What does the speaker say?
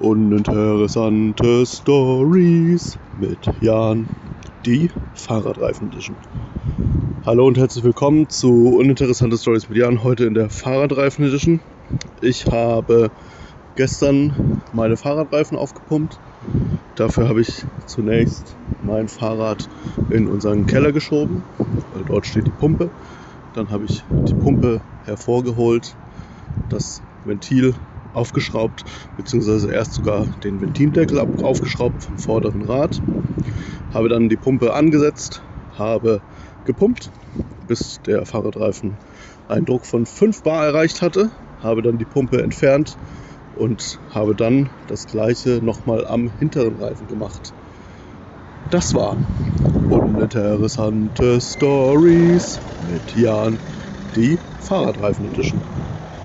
Uninteressante Stories mit Jan, die Fahrradreifen Edition. Hallo und herzlich willkommen zu Uninteressante Stories mit Jan, heute in der Fahrradreifen Edition. Ich habe gestern meine Fahrradreifen aufgepumpt. Dafür habe ich zunächst mein Fahrrad in unseren Keller geschoben, weil dort steht die Pumpe. Dann habe ich die Pumpe hervorgeholt, das Ventil aufgeschraubt, beziehungsweise erst sogar den Ventildeckel aufgeschraubt vom vorderen Rad. Habe dann die Pumpe angesetzt, habe gepumpt, bis der Fahrradreifen einen Druck von 5 Bar erreicht hatte. Habe dann die Pumpe entfernt und habe dann das gleiche nochmal am hinteren Reifen gemacht. Das war uninteressante Stories mit Jan, die Fahrradreifen Edition.